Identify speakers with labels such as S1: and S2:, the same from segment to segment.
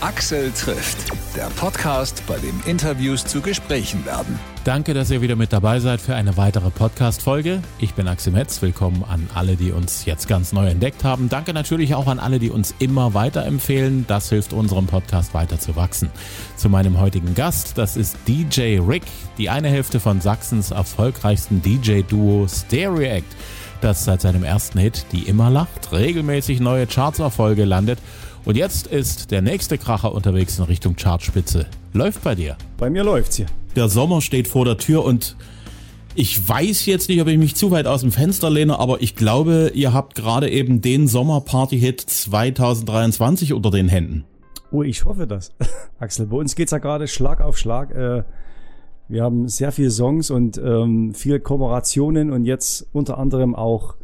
S1: Axel trifft, der Podcast, bei dem Interviews zu Gesprächen werden.
S2: Danke, dass ihr wieder mit dabei seid für eine weitere Podcast-Folge. Ich bin Axel Metz. Willkommen an alle, die uns jetzt ganz neu entdeckt haben. Danke natürlich auch an alle, die uns immer weiterempfehlen. Das hilft unserem Podcast weiter zu wachsen. Zu meinem heutigen Gast, das ist DJ Rick, die eine Hälfte von Sachsens erfolgreichsten DJ-Duo Stereact das seit seinem ersten Hit Die immer lacht regelmäßig neue Chartserfolge landet und jetzt ist der nächste Kracher unterwegs in Richtung Chartspitze. Läuft bei dir?
S3: Bei mir läuft's hier.
S2: Der Sommer steht vor der Tür und ich weiß jetzt nicht, ob ich mich zu weit aus dem Fenster lehne, aber ich glaube, ihr habt gerade eben den Sommerparty-Hit 2023 unter den Händen.
S3: Oh, ich hoffe das. Axel, bei uns geht's ja gerade Schlag auf Schlag. Äh, wir haben sehr viele Songs und ähm, viele Kooperationen und jetzt unter anderem auch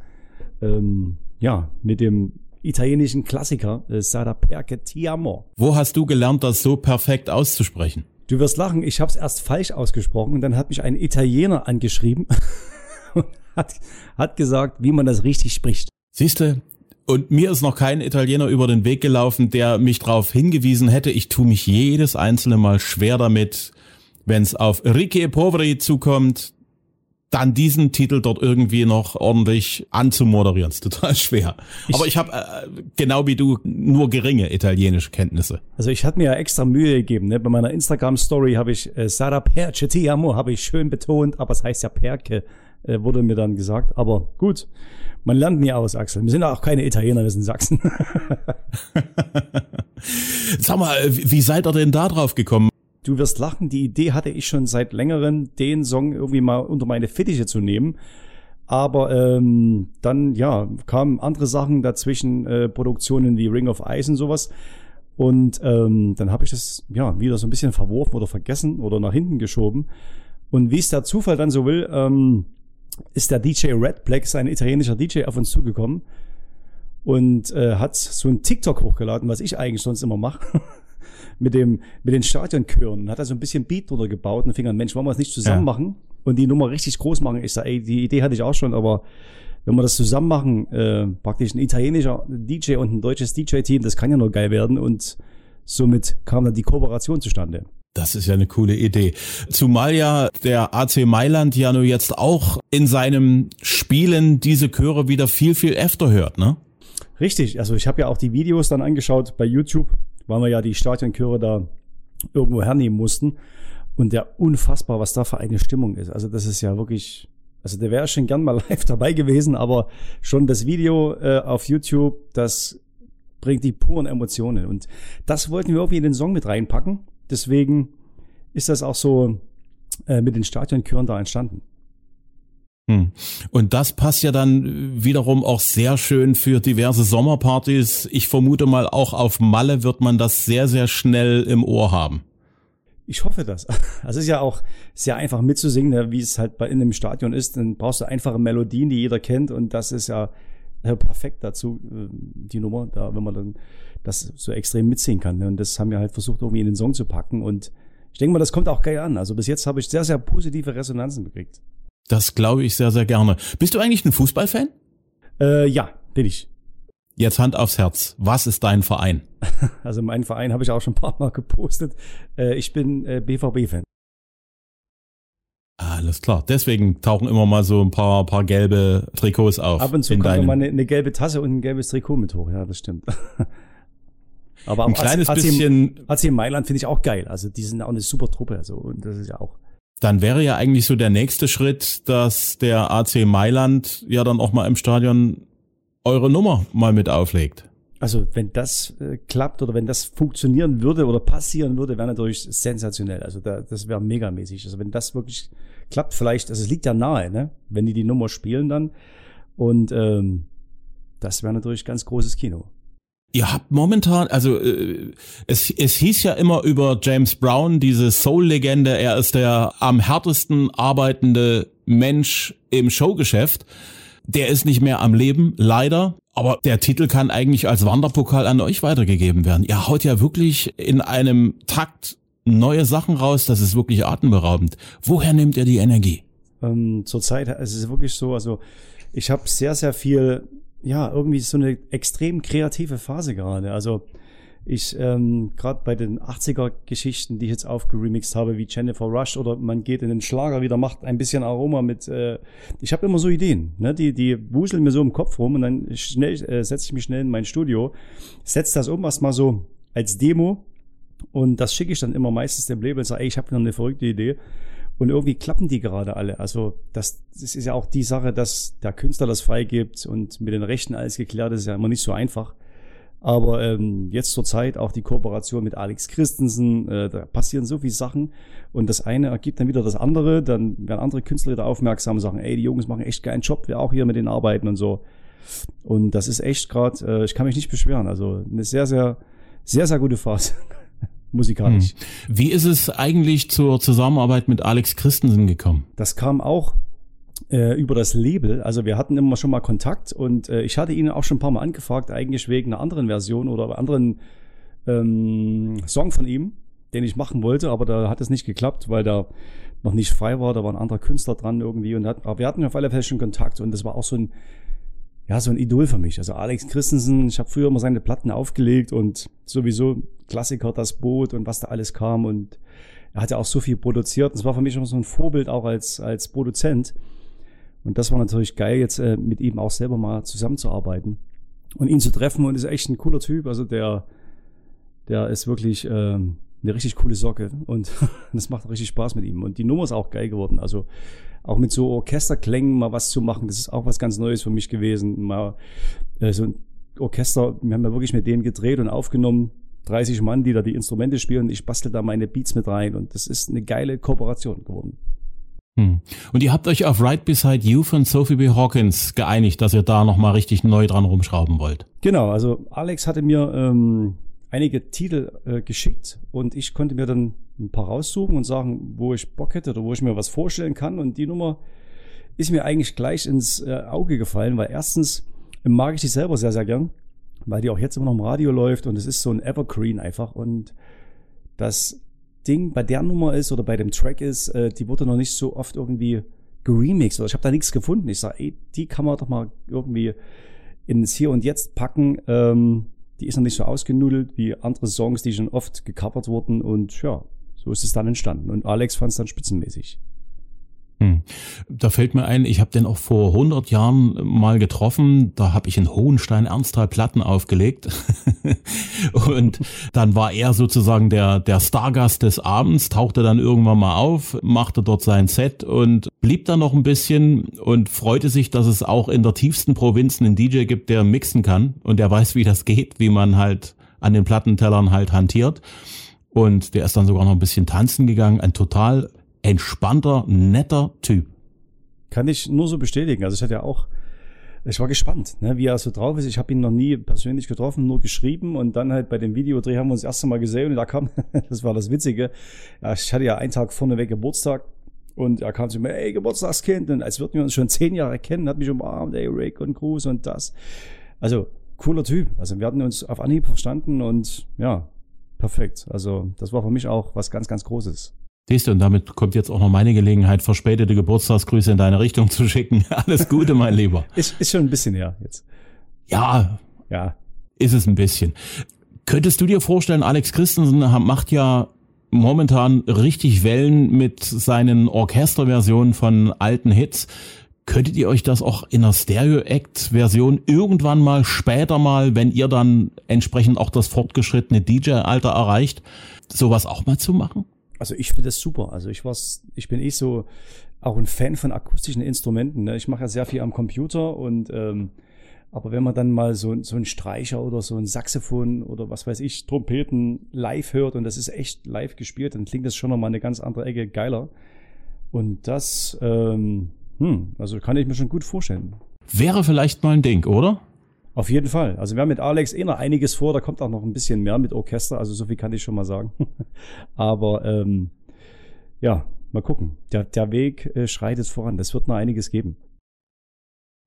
S3: ähm, ja mit dem italienischen Klassiker äh, Sara Perche Ti Amo.
S2: Wo hast du gelernt, das so perfekt auszusprechen?
S3: Du wirst lachen, ich habe es erst falsch ausgesprochen und dann hat mich ein Italiener angeschrieben und hat, hat gesagt, wie man das richtig spricht.
S2: Siehste, und mir ist noch kein Italiener über den Weg gelaufen, der mich darauf hingewiesen hätte. Ich tue mich jedes einzelne Mal schwer damit, wenn es auf Ricci e Poveri zukommt, dann diesen Titel dort irgendwie noch ordentlich anzumoderieren. ist total schwer. Ich, Aber ich habe äh, genau wie du nur geringe italienische Kenntnisse.
S3: Also ich hatte mir ja extra Mühe gegeben. Ne? Bei meiner Instagram-Story habe ich äh, Sara Perce ti amo, habe ich schön betont, aber es heißt ja Perke, äh, wurde mir dann gesagt. Aber gut, man lernt nie aus, Axel. Wir sind auch keine Italiener, wir sind Sachsen.
S2: Sag mal, wie seid ihr denn da drauf gekommen?
S3: Du wirst lachen, die Idee hatte ich schon seit längerem, den Song irgendwie mal unter meine Fittiche zu nehmen. Aber ähm, dann, ja, kamen andere Sachen dazwischen, äh, Produktionen wie Ring of Ice und sowas. Und ähm, dann habe ich das ja wieder so ein bisschen verworfen oder vergessen oder nach hinten geschoben. Und wie es der Zufall dann so will, ähm, ist der DJ Red Black, ein italienischer DJ, auf uns zugekommen und äh, hat so ein TikTok hochgeladen, was ich eigentlich sonst immer mache. mit dem, mit den Stadionchören. Hat er so ein bisschen Beat drunter gebaut und fing an, Mensch, wollen wir das nicht zusammen ja. machen und die Nummer richtig groß machen? Ich sage, ey, die Idee hatte ich auch schon, aber wenn wir das zusammen machen, äh, praktisch ein italienischer DJ und ein deutsches DJ-Team, das kann ja nur geil werden und somit kam dann die Kooperation zustande.
S2: Das ist ja eine coole Idee. Zumal ja der AC Mailand ja nur jetzt auch in seinem Spielen diese Chöre wieder viel, viel öfter hört, ne?
S3: Richtig, also ich habe ja auch die Videos dann angeschaut bei YouTube weil wir ja die Stadionchöre da irgendwo hernehmen mussten. Und der unfassbar, was da für eine Stimmung ist. Also das ist ja wirklich, also der wäre schon gern mal live dabei gewesen, aber schon das Video äh, auf YouTube, das bringt die puren Emotionen. Und das wollten wir irgendwie in den Song mit reinpacken. Deswegen ist das auch so äh, mit den Stadionchören da entstanden.
S2: Hm. Und das passt ja dann wiederum auch sehr schön für diverse Sommerpartys. Ich vermute mal, auch auf Malle wird man das sehr, sehr schnell im Ohr haben.
S3: Ich hoffe das. Also es ist ja auch sehr einfach mitzusingen, ne, wie es halt bei in einem Stadion ist. Dann brauchst du einfache Melodien, die jeder kennt. Und das ist ja perfekt dazu, äh, die Nummer, da, wenn man dann das so extrem mitsingen kann. Ne. Und das haben wir halt versucht, irgendwie in den Song zu packen. Und ich denke mal, das kommt auch geil an. Also bis jetzt habe ich sehr, sehr positive Resonanzen gekriegt.
S2: Das glaube ich sehr, sehr gerne. Bist du eigentlich ein Fußballfan?
S3: Äh, ja, bin ich.
S2: Jetzt Hand aufs Herz. Was ist dein Verein?
S3: Also meinen Verein habe ich auch schon ein paar Mal gepostet. Äh, ich bin äh, BVB-Fan.
S2: Alles klar. Deswegen tauchen immer mal so ein paar, paar gelbe Trikots auf.
S3: Ab und zu kommt mal eine, eine, gelbe Tasse und ein gelbes Trikot mit hoch. Ja, das stimmt. Aber ein kleines AC, bisschen. AC Mailand finde ich auch geil. Also die sind auch eine super Truppe. Also und das ist ja auch
S2: dann wäre ja eigentlich so der nächste Schritt, dass der AC Mailand ja dann auch mal im Stadion eure Nummer mal mit auflegt.
S3: Also wenn das äh, klappt oder wenn das funktionieren würde oder passieren würde, wäre natürlich sensationell. Also da, das wäre megamäßig. Also wenn das wirklich klappt, vielleicht, also es liegt ja nahe, ne? Wenn die die Nummer spielen dann und ähm, das wäre natürlich ganz großes Kino.
S2: Ihr habt momentan, also äh, es, es hieß ja immer über James Brown, diese Soul-Legende, er ist der am härtesten arbeitende Mensch im Showgeschäft. Der ist nicht mehr am Leben, leider. Aber der Titel kann eigentlich als Wanderpokal an euch weitergegeben werden. Ihr haut ja wirklich in einem Takt neue Sachen raus, das ist wirklich atemberaubend. Woher nehmt ihr die Energie?
S3: Ähm, Zurzeit ist es wirklich so, also ich habe sehr, sehr viel ja, irgendwie so eine extrem kreative Phase gerade. Also ich ähm, gerade bei den 80er-Geschichten, die ich jetzt aufgeremixed habe, wie Jennifer Rush oder man geht in den Schlager wieder, macht ein bisschen Aroma mit. Äh, ich habe immer so Ideen, ne? die die wuseln mir so im Kopf rum und dann schnell äh, setze ich mich schnell in mein Studio, setze das um, erstmal so als Demo und das schicke ich dann immer meistens dem Label und sage, ey, ich habe noch eine verrückte Idee. Und irgendwie klappen die gerade alle. Also das, das ist ja auch die Sache, dass der Künstler das freigibt und mit den Rechten alles geklärt ist, ist ja immer nicht so einfach. Aber ähm, jetzt zur Zeit auch die Kooperation mit Alex Christensen, äh, da passieren so viele Sachen und das eine ergibt dann wieder das andere, dann werden andere Künstler wieder aufmerksam und sagen, ey, die Jungs machen echt geilen Job, wir auch hier mit denen arbeiten und so. Und das ist echt gerade, äh, ich kann mich nicht beschweren, also eine sehr, sehr, sehr, sehr gute Phase. musikalisch. Hm.
S2: Wie ist es eigentlich zur Zusammenarbeit mit Alex Christensen gekommen?
S3: Das kam auch äh, über das Label. Also wir hatten immer schon mal Kontakt und äh, ich hatte ihn auch schon ein paar Mal angefragt, eigentlich wegen einer anderen Version oder anderen ähm, Song von ihm, den ich machen wollte, aber da hat es nicht geklappt, weil da noch nicht frei war. Da war ein anderer Künstler dran irgendwie und hat, aber wir hatten auf alle Fälle schon Kontakt und das war auch so ein ja, so ein Idol für mich. Also Alex Christensen, ich habe früher immer seine Platten aufgelegt und sowieso Klassiker, das Boot und was da alles kam und er hat ja auch so viel produziert. Das war für mich immer so ein Vorbild auch als, als Produzent. Und das war natürlich geil, jetzt äh, mit ihm auch selber mal zusammenzuarbeiten und ihn zu treffen. Und ist echt ein cooler Typ. Also der, der ist wirklich ähm, eine richtig coole Socke und das macht richtig Spaß mit ihm. Und die Nummer ist auch geil geworden. Also auch mit so Orchesterklängen mal was zu machen, das ist auch was ganz Neues für mich gewesen. Mal äh, so ein Orchester, wir haben ja wirklich mit denen gedreht und aufgenommen. 30 Mann, die da die Instrumente spielen. Ich bastel da meine Beats mit rein und das ist eine geile Kooperation geworden.
S2: Hm. Und ihr habt euch auf Right Beside You von Sophie B. Hawkins geeinigt, dass ihr da nochmal richtig neu dran rumschrauben wollt.
S3: Genau, also Alex hatte mir ähm, einige Titel äh, geschickt und ich konnte mir dann ein paar raussuchen und sagen, wo ich Bock hätte oder wo ich mir was vorstellen kann. Und die Nummer ist mir eigentlich gleich ins äh, Auge gefallen, weil erstens mag ich die selber sehr, sehr gern, weil die auch jetzt immer noch im Radio läuft und es ist so ein Evergreen einfach und das Ding bei der Nummer ist oder bei dem Track ist, äh, die wurde noch nicht so oft irgendwie geremixed oder ich habe da nichts gefunden. Ich sage, ey, die kann man doch mal irgendwie ins Hier und Jetzt packen. Ähm, die ist noch nicht so ausgenudelt wie andere Songs, die schon oft gecovert wurden und ja, so ist es dann entstanden. Und Alex fand es dann spitzenmäßig.
S2: Hm. Da fällt mir ein, ich habe den auch vor 100 Jahren mal getroffen. Da habe ich in Hohenstein Ernsthal Platten aufgelegt. und dann war er sozusagen der, der Stargast des Abends, tauchte dann irgendwann mal auf, machte dort sein Set und blieb dann noch ein bisschen und freute sich, dass es auch in der tiefsten Provinz einen DJ gibt, der mixen kann und der weiß, wie das geht, wie man halt an den Plattentellern halt hantiert. Und der ist dann sogar noch ein bisschen tanzen gegangen. Ein total entspannter, netter Typ.
S3: Kann ich nur so bestätigen. Also ich hatte ja auch, ich war gespannt, ne, wie er so drauf ist. Ich habe ihn noch nie persönlich getroffen, nur geschrieben und dann halt bei dem Videodreh haben wir uns das erste Mal gesehen und da kam, das war das Witzige. Ich hatte ja einen Tag vorneweg Geburtstag und er kam zu mir, ey, Geburtstagskind. Und als würden wir uns schon zehn Jahre kennen, hat mich umarmt, ey, Rick und Cruz und das. Also, cooler Typ. Also, wir hatten uns auf Anhieb verstanden und ja, perfekt. Also, das war für mich auch was ganz, ganz Großes.
S2: Siehst du, und damit kommt jetzt auch noch meine Gelegenheit, verspätete Geburtstagsgrüße in deine Richtung zu schicken. Alles Gute, mein Lieber.
S3: ist, ist schon ein bisschen her jetzt.
S2: Ja, ja, ist es ein bisschen. Könntest du dir vorstellen, Alex Christensen macht ja momentan richtig Wellen mit seinen Orchesterversionen von alten Hits. Könntet ihr euch das auch in einer Stereo-Act-Version irgendwann mal später mal, wenn ihr dann entsprechend auch das fortgeschrittene DJ-Alter erreicht, sowas auch mal zu machen?
S3: Also ich finde das super. Also ich war's, ich bin eh so auch ein Fan von akustischen Instrumenten. Ne? Ich mache ja sehr viel am Computer und ähm, aber wenn man dann mal so, so ein Streicher oder so ein Saxophon oder was weiß ich, Trompeten live hört und das ist echt live gespielt, dann klingt das schon nochmal eine ganz andere Ecke geiler. Und das, ähm, hm, also kann ich mir schon gut vorstellen.
S2: Wäre vielleicht mal ein Ding, oder?
S3: Auf jeden Fall. Also wir haben mit Alex eh noch einiges vor, da kommt auch noch ein bisschen mehr mit Orchester, also so viel kann ich schon mal sagen. Aber ähm, ja, mal gucken. Der, der Weg äh, schreitet voran, das wird noch einiges geben.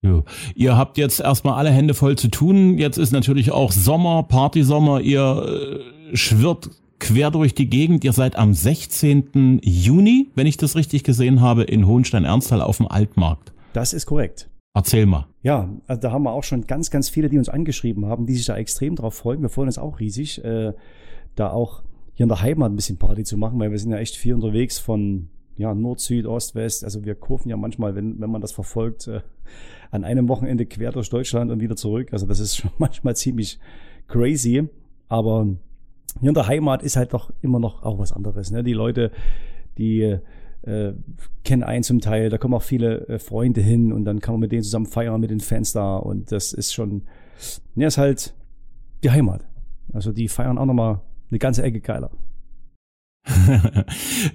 S2: Jo. Ihr habt jetzt erstmal alle Hände voll zu tun. Jetzt ist natürlich auch Sommer, Partysommer. Ihr äh, schwirrt quer durch die Gegend. Ihr seid am 16. Juni, wenn ich das richtig gesehen habe, in Hohenstein-Ernsthal auf dem Altmarkt.
S3: Das ist korrekt.
S2: Erzähl mal.
S3: Ja, also da haben wir auch schon ganz, ganz viele, die uns angeschrieben haben, die sich da extrem drauf freuen. Wir freuen uns auch riesig, äh, da auch hier in der Heimat ein bisschen Party zu machen, weil wir sind ja echt viel unterwegs von ja, Nord, Süd, Ost, West. Also wir kurven ja manchmal, wenn, wenn man das verfolgt, äh, an einem Wochenende quer durch Deutschland und wieder zurück. Also das ist schon manchmal ziemlich crazy. Aber hier in der Heimat ist halt doch immer noch auch was anderes. Ne? Die Leute, die äh, kennen einen zum Teil, da kommen auch viele äh, Freunde hin und dann kann man mit denen zusammen feiern, mit den Fans da und das ist schon, ja, ist halt die Heimat. Also die feiern auch nochmal eine ganze Ecke geiler.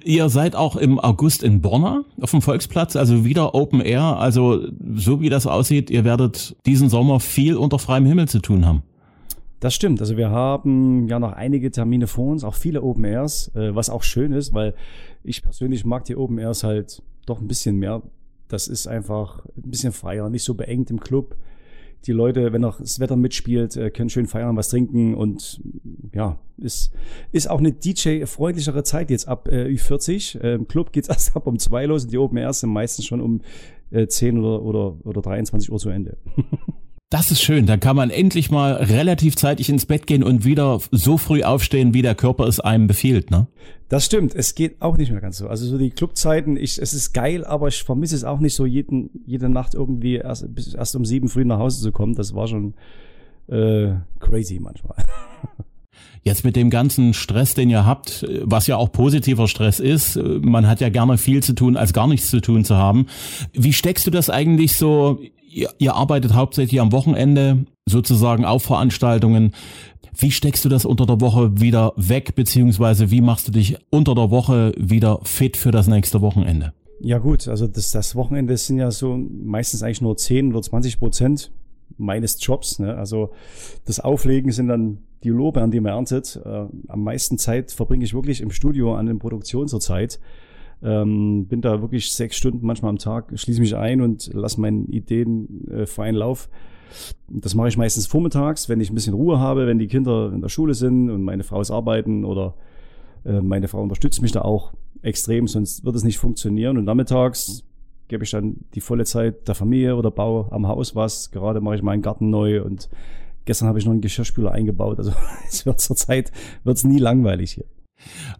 S2: Ihr seid auch im August in Borna auf dem Volksplatz, also wieder Open Air. Also so wie das aussieht, ihr werdet diesen Sommer viel unter freiem Himmel zu tun haben.
S3: Das stimmt. Also wir haben ja noch einige Termine vor uns, auch viele Open Airs, äh, was auch schön ist, weil ich persönlich mag die Open Airs halt doch ein bisschen mehr. Das ist einfach ein bisschen freier, nicht so beengt im Club die Leute, wenn auch das Wetter mitspielt, äh, können schön feiern, was trinken und ja, ist, ist auch eine DJ-freundlichere Zeit jetzt ab äh, Ü40. Äh, Im Club geht's erst ab um zwei los und die Open Airs sind meistens schon um äh, 10 oder, oder, oder 23 Uhr zu Ende.
S2: Das ist schön. Dann kann man endlich mal relativ zeitig ins Bett gehen und wieder so früh aufstehen, wie der Körper es einem befiehlt, ne?
S3: Das stimmt. Es geht auch nicht mehr ganz so. Also so die Clubzeiten, ich, es ist geil, aber ich vermisse es auch nicht so jeden, jede Nacht irgendwie erst, bis erst um sieben früh nach Hause zu kommen. Das war schon äh, crazy manchmal.
S2: Jetzt mit dem ganzen Stress, den ihr habt, was ja auch positiver Stress ist, man hat ja gerne viel zu tun, als gar nichts zu tun zu haben. Wie steckst du das eigentlich so ihr, ihr arbeitet hauptsächlich am Wochenende, sozusagen auf Veranstaltungen. Wie steckst du das unter der Woche wieder weg, beziehungsweise wie machst du dich unter der Woche wieder fit für das nächste Wochenende?
S3: Ja gut, also das, das Wochenende sind ja so meistens eigentlich nur 10 oder 20 Prozent meines Jobs. Ne? Also das Auflegen sind dann die Lobe, an die man erntet. Äh, am meisten Zeit verbringe ich wirklich im Studio an den Produktionen zurzeit. Ähm, bin da wirklich sechs Stunden manchmal am Tag, schließe mich ein und lasse meinen Ideen äh, freien Lauf. Das mache ich meistens vormittags, wenn ich ein bisschen Ruhe habe, wenn die Kinder in der Schule sind und meine Frau ist arbeiten oder äh, meine Frau unterstützt mich da auch extrem, sonst wird es nicht funktionieren. Und nachmittags gebe ich dann die volle Zeit der Familie oder baue am Haus was. Gerade mache ich meinen Garten neu und gestern habe ich noch einen Geschirrspüler eingebaut. Also es wird zur Zeit wird's nie langweilig hier.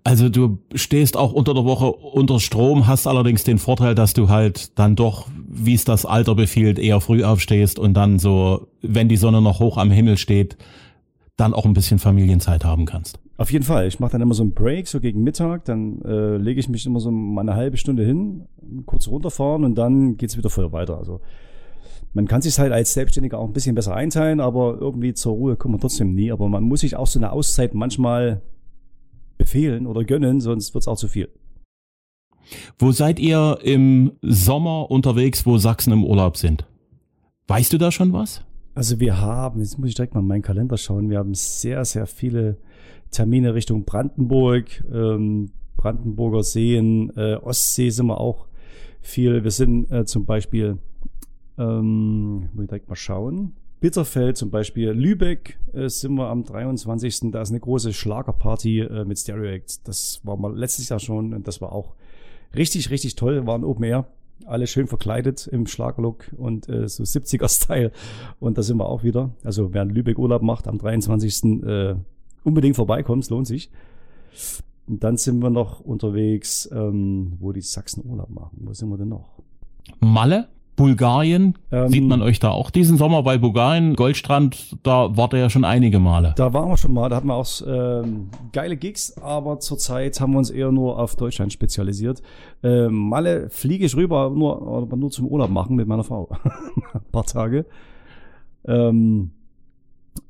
S2: Also du stehst auch unter der Woche unter Strom, hast allerdings den Vorteil, dass du halt dann doch, wie es das Alter befiehlt, eher früh aufstehst und dann so, wenn die Sonne noch hoch am Himmel steht, dann auch ein bisschen Familienzeit haben kannst.
S3: Auf jeden Fall. Ich mache dann immer so einen Break, so gegen Mittag, dann äh, lege ich mich immer so mal eine halbe Stunde hin, kurz runterfahren und dann geht's wieder voll weiter. Also man kann sich halt als Selbstständiger auch ein bisschen besser einteilen, aber irgendwie zur Ruhe kommt man trotzdem nie. Aber man muss sich auch so eine Auszeit manchmal befehlen oder gönnen, sonst wird es auch zu viel.
S2: Wo seid ihr im Sommer unterwegs, wo Sachsen im Urlaub sind? Weißt du da schon was?
S3: Also wir haben, jetzt muss ich direkt mal in meinen Kalender schauen, wir haben sehr, sehr viele Termine Richtung Brandenburg, ähm, Brandenburger Seen, äh, Ostsee sind wir auch viel. Wir sind äh, zum Beispiel, ähm, muss ich direkt mal schauen, Bitterfeld zum Beispiel, Lübeck äh, sind wir am 23. Da ist eine große Schlagerparty äh, mit Stereo Acts. Das war mal letztes Jahr schon und das war auch richtig, richtig toll. Waren Open Air. Alle schön verkleidet im Schlagerlook und äh, so 70er-Style. Und da sind wir auch wieder. Also wer in Lübeck Urlaub macht am 23. Äh, unbedingt vorbeikommen, es lohnt sich. Und dann sind wir noch unterwegs, ähm, wo die Sachsen Urlaub machen. Wo sind wir denn noch?
S2: Malle? Bulgarien, ähm, sieht man euch da auch diesen Sommer, weil Bulgarien, Goldstrand, da wart ihr ja schon einige Male.
S3: Da waren wir schon mal, da hatten wir auch ähm, geile Gigs, aber zurzeit haben wir uns eher nur auf Deutschland spezialisiert. Ähm, Malle fliege ich rüber, nur, aber nur zum Urlaub machen mit meiner Frau. Ein paar Tage. Ähm,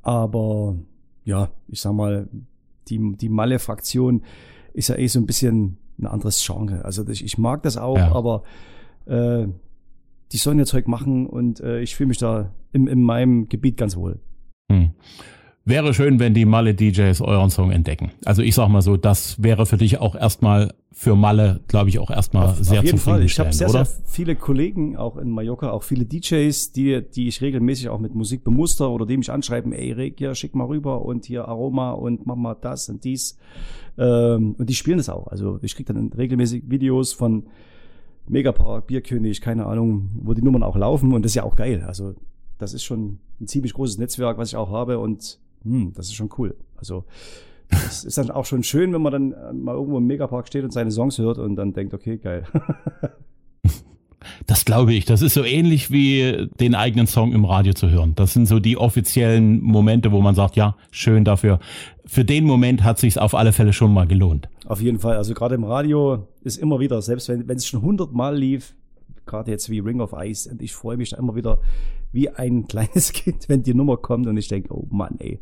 S3: aber ja, ich sag mal, die, die Malle-Fraktion ist ja eh so ein bisschen ein anderes Genre. Also ich, ich mag das auch, ja. aber äh, die sollen ihr Zeug machen und äh, ich fühle mich da in, in meinem Gebiet ganz wohl. Hm.
S2: Wäre schön, wenn die Malle-DJs euren Song entdecken. Also ich sag mal so, das wäre für dich auch erstmal für Malle, glaube ich, auch erstmal auf, sehr
S3: auf jeden Fall. Ich habe sehr,
S2: oder?
S3: sehr viele Kollegen auch in Mallorca, auch viele DJs, die, die ich regelmäßig auch mit Musik bemuster oder die mich anschreiben, ey Reg, ja, schick mal rüber und hier Aroma und mach mal das und dies. Ähm, und die spielen das auch. Also ich krieg dann regelmäßig Videos von Megapark, Bierkönig, keine Ahnung, wo die Nummern auch laufen und das ist ja auch geil. Also das ist schon ein ziemlich großes Netzwerk, was ich auch habe und hm, das ist schon cool. Also das ist dann auch schon schön, wenn man dann äh, mal irgendwo im Megapark steht und seine Songs hört und dann denkt, okay, geil.
S2: Das glaube ich. Das ist so ähnlich wie den eigenen Song im Radio zu hören. Das sind so die offiziellen Momente, wo man sagt, ja, schön dafür. Für den Moment hat sich auf alle Fälle schon mal gelohnt.
S3: Auf jeden Fall. Also gerade im Radio ist immer wieder, selbst wenn wenn es schon hundertmal lief, gerade jetzt wie Ring of Ice, und ich freue mich da immer wieder wie ein kleines Kind, wenn die Nummer kommt und ich denke, oh Mann, ey,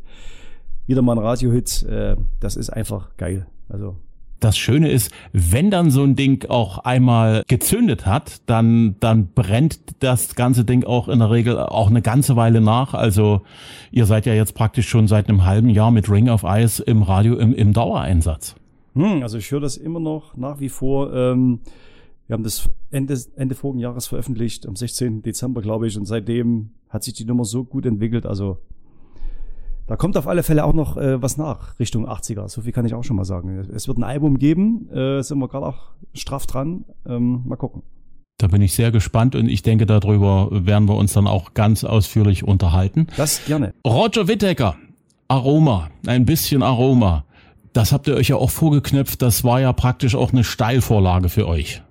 S3: wieder mal ein Radiohit, äh, das ist einfach geil. Also
S2: das Schöne ist, wenn dann so ein Ding auch einmal gezündet hat, dann, dann brennt das ganze Ding auch in der Regel auch eine ganze Weile nach. Also ihr seid ja jetzt praktisch schon seit einem halben Jahr mit Ring of Ice im Radio im, im Dauereinsatz.
S3: Hm, also ich höre das immer noch nach wie vor. Ähm, wir haben das Ende, Ende vorigen Jahres veröffentlicht, am 16. Dezember, glaube ich, und seitdem hat sich die Nummer so gut entwickelt. Also da kommt auf alle Fälle auch noch äh, was nach, Richtung 80er. So viel kann ich auch schon mal sagen. Es wird ein Album geben, äh, sind wir gerade auch straff dran. Ähm, mal gucken.
S2: Da bin ich sehr gespannt und ich denke, darüber werden wir uns dann auch ganz ausführlich unterhalten.
S3: Das gerne.
S2: Roger Wittecker, Aroma, ein bisschen Aroma. Das habt ihr euch ja auch vorgeknöpft. Das war ja praktisch auch eine Steilvorlage für euch.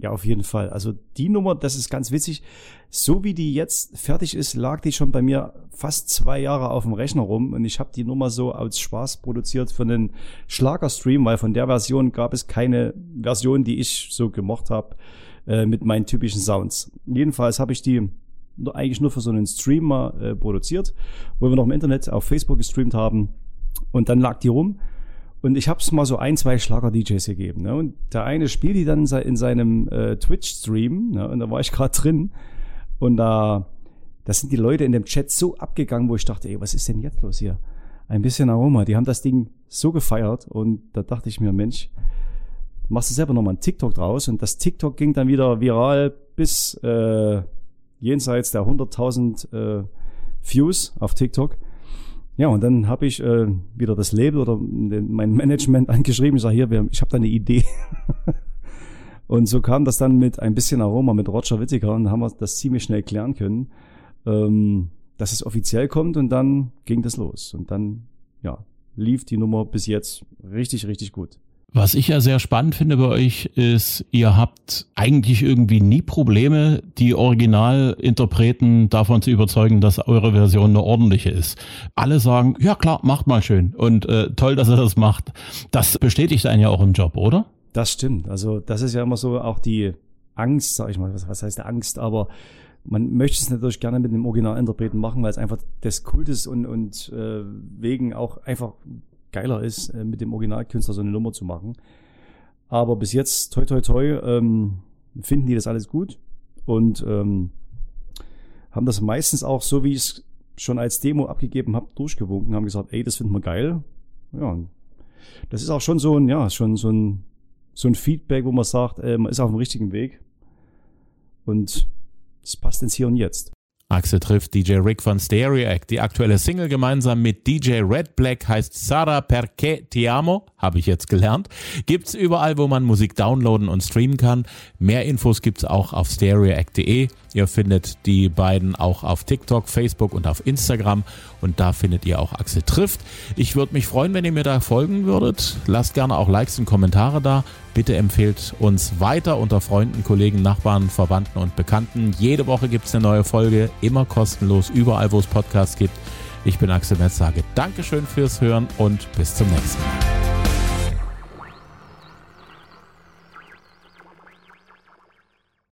S3: Ja, auf jeden Fall. Also die Nummer, das ist ganz witzig. So wie die jetzt fertig ist, lag die schon bei mir fast zwei Jahre auf dem Rechner rum und ich habe die Nummer so als Spaß produziert für einen Schlagerstream, weil von der Version gab es keine Version, die ich so gemocht habe äh, mit meinen typischen Sounds. Jedenfalls habe ich die eigentlich nur für so einen Streamer äh, produziert, wo wir noch im Internet auf Facebook gestreamt haben und dann lag die rum und ich habe es mal so ein, zwei Schlager-DJs gegeben. Ne? Und der eine spielt die dann in seinem äh, Twitch-Stream. Ne? Und da war ich gerade drin. Und da, da sind die Leute in dem Chat so abgegangen, wo ich dachte, ey, was ist denn jetzt los hier? Ein bisschen Aroma. Die haben das Ding so gefeiert. Und da dachte ich mir, Mensch, machst du selber nochmal ein TikTok draus. Und das TikTok ging dann wieder viral bis äh, jenseits der 100.000 äh, Views auf TikTok. Ja, und dann habe ich äh, wieder das Label oder den, mein Management angeschrieben. Ich sage, hier, wir, ich habe da eine Idee. und so kam das dann mit ein bisschen Aroma mit Roger Whittaker und haben wir das ziemlich schnell klären können, ähm, dass es offiziell kommt und dann ging das los. Und dann, ja, lief die Nummer bis jetzt richtig, richtig gut.
S2: Was ich ja sehr spannend finde bei euch ist, ihr habt eigentlich irgendwie nie Probleme, die Originalinterpreten davon zu überzeugen, dass eure Version eine ordentliche ist. Alle sagen, ja klar, macht mal schön und äh, toll, dass er das macht. Das bestätigt einen ja auch im Job, oder?
S3: Das stimmt. Also das ist ja immer so auch die Angst, sag ich mal. Was, was heißt Angst? Aber man möchte es natürlich gerne mit einem Originalinterpreten machen, weil es einfach des Kultes und, und äh, wegen auch einfach geiler ist, äh, mit dem Originalkünstler so eine Nummer zu machen. Aber bis jetzt, toi toi toi, ähm, finden die das alles gut und ähm, haben das meistens auch so, wie ich es schon als Demo abgegeben habe, durchgewunken, haben gesagt, ey, das finden wir geil. Ja, das ist auch schon so ein, ja, schon so ein, so ein Feedback, wo man sagt, äh, man ist auf dem richtigen Weg. Und es passt ins Hier und Jetzt.
S2: Axel trifft DJ Rick von Stereo Act. Die aktuelle Single gemeinsam mit DJ Red Black heißt Sara Perché Ti Amo, habe ich jetzt gelernt. Gibt's überall, wo man Musik downloaden und streamen kann. Mehr Infos gibt's auch auf stereoact.de. Ihr findet die beiden auch auf TikTok, Facebook und auf Instagram und da findet ihr auch Axel trifft. Ich würde mich freuen, wenn ihr mir da folgen würdet. Lasst gerne auch Likes und Kommentare da. Bitte empfehlt uns weiter unter Freunden, Kollegen, Nachbarn, Verwandten und Bekannten. Jede Woche gibt es eine neue Folge, immer kostenlos, überall wo es Podcasts gibt. Ich bin Axel Metz, sage Dankeschön fürs Hören und bis zum nächsten Mal.